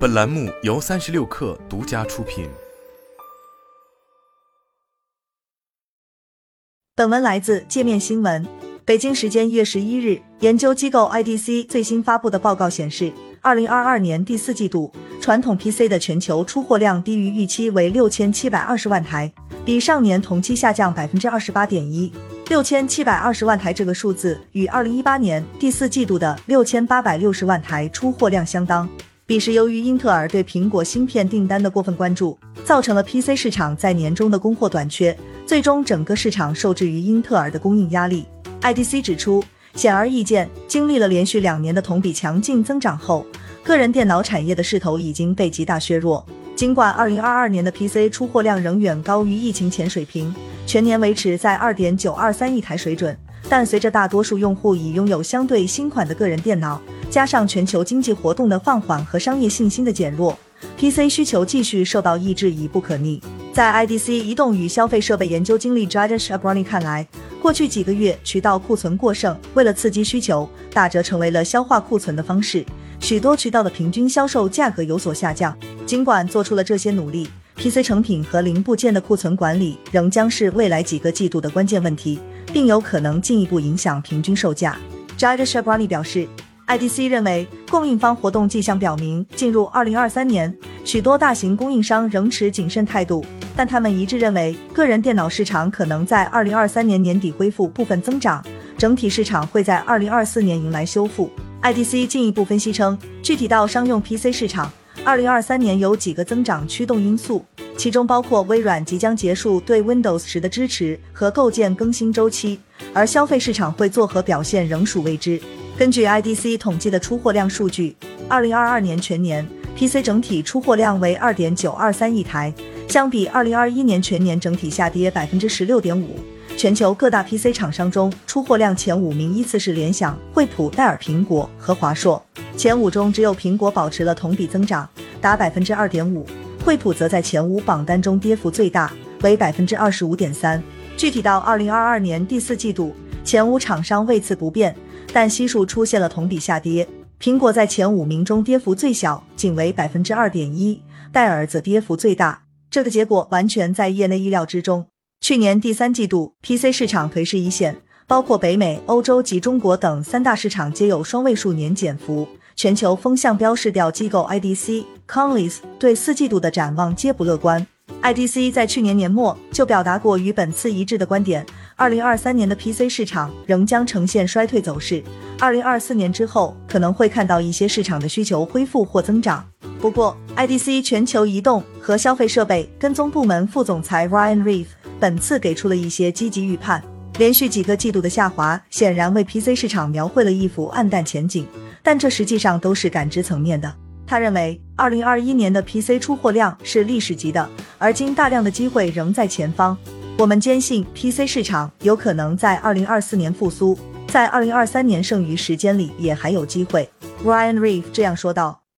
本栏目由三十六氪独家出品。本文来自界面新闻。北京时间一月十一日，研究机构 IDC 最新发布的报告显示，二零二二年第四季度传统 PC 的全球出货量低于预期，为六千七百二十万台，比上年同期下降百分之二十八点一。六千七百二十万台这个数字与二零一八年第四季度的六千八百六十万台出货量相当。彼时，由于英特尔对苹果芯片订单的过分关注，造成了 PC 市场在年终的供货短缺，最终整个市场受制于英特尔的供应压力。IDC 指出，显而易见，经历了连续两年的同比强劲增长后，个人电脑产业的势头已经被极大削弱。尽管2022年的 PC 出货量仍远高于疫情前水平。全年维持在二点九二三亿台水准，但随着大多数用户已拥有相对新款的个人电脑，加上全球经济活动的放缓和商业信心的减弱，PC 需求继续受到抑制已不可逆。在 IDC 移动与消费设备研究经理 Jadish Abrani 看来，过去几个月渠道库存过剩，为了刺激需求，打折成为了消化库存的方式，许多渠道的平均销售价格有所下降。尽管做出了这些努力。PC 成品和零部件的库存管理仍将是未来几个季度的关键问题，并有可能进一步影响平均售价。Jade Shabrani 表示，IDC 认为供应方活动迹象表明，进入2023年，许多大型供应商仍持谨慎态度，但他们一致认为，个人电脑市场可能在2023年年底恢复部分增长，整体市场会在2024年迎来修复。IDC 进一步分析称，具体到商用 PC 市场。二零二三年有几个增长驱动因素，其中包括微软即将结束对 Windows 十的支持和构建更新周期，而消费市场会作何表现仍属未知。根据 IDC 统计的出货量数据，二零二二年全年 PC 整体出货量为二点九二三亿台，相比二零二一年全年整体下跌百分之十六点五。全球各大 PC 厂商中，出货量前五名依次是联想、惠普、戴尔、苹果和华硕。前五中只有苹果保持了同比增长，达百分之二点五，惠普则在前五榜单中跌幅最大，为百分之二十五点三。具体到二零二二年第四季度，前五厂商位次不变，但悉数出现了同比下跌。苹果在前五名中跌幅最小，仅为百分之二点一，戴尔则跌幅最大。这个结果完全在业内意料之中。去年第三季度，PC 市场颓势一线，包括北美、欧洲及中国等三大市场皆有双位数年减幅。全球风向标市调机构 IDC、Conlys 对四季度的展望皆不乐观。IDC 在去年年末就表达过与本次一致的观点，二零二三年的 PC 市场仍将呈现衰退走势。二零二四年之后，可能会看到一些市场的需求恢复或增长。不过，IDC 全球移动和消费设备跟踪部门副总裁 Ryan Reeve。本次给出了一些积极预判，连续几个季度的下滑显然为 PC 市场描绘了一幅暗淡前景，但这实际上都是感知层面的。他认为，二零二一年的 PC 出货量是历史级的，而今大量的机会仍在前方。我们坚信 PC 市场有可能在二零二四年复苏，在二零二三年剩余时间里也还有机会。Ryan Reeve 这样说道。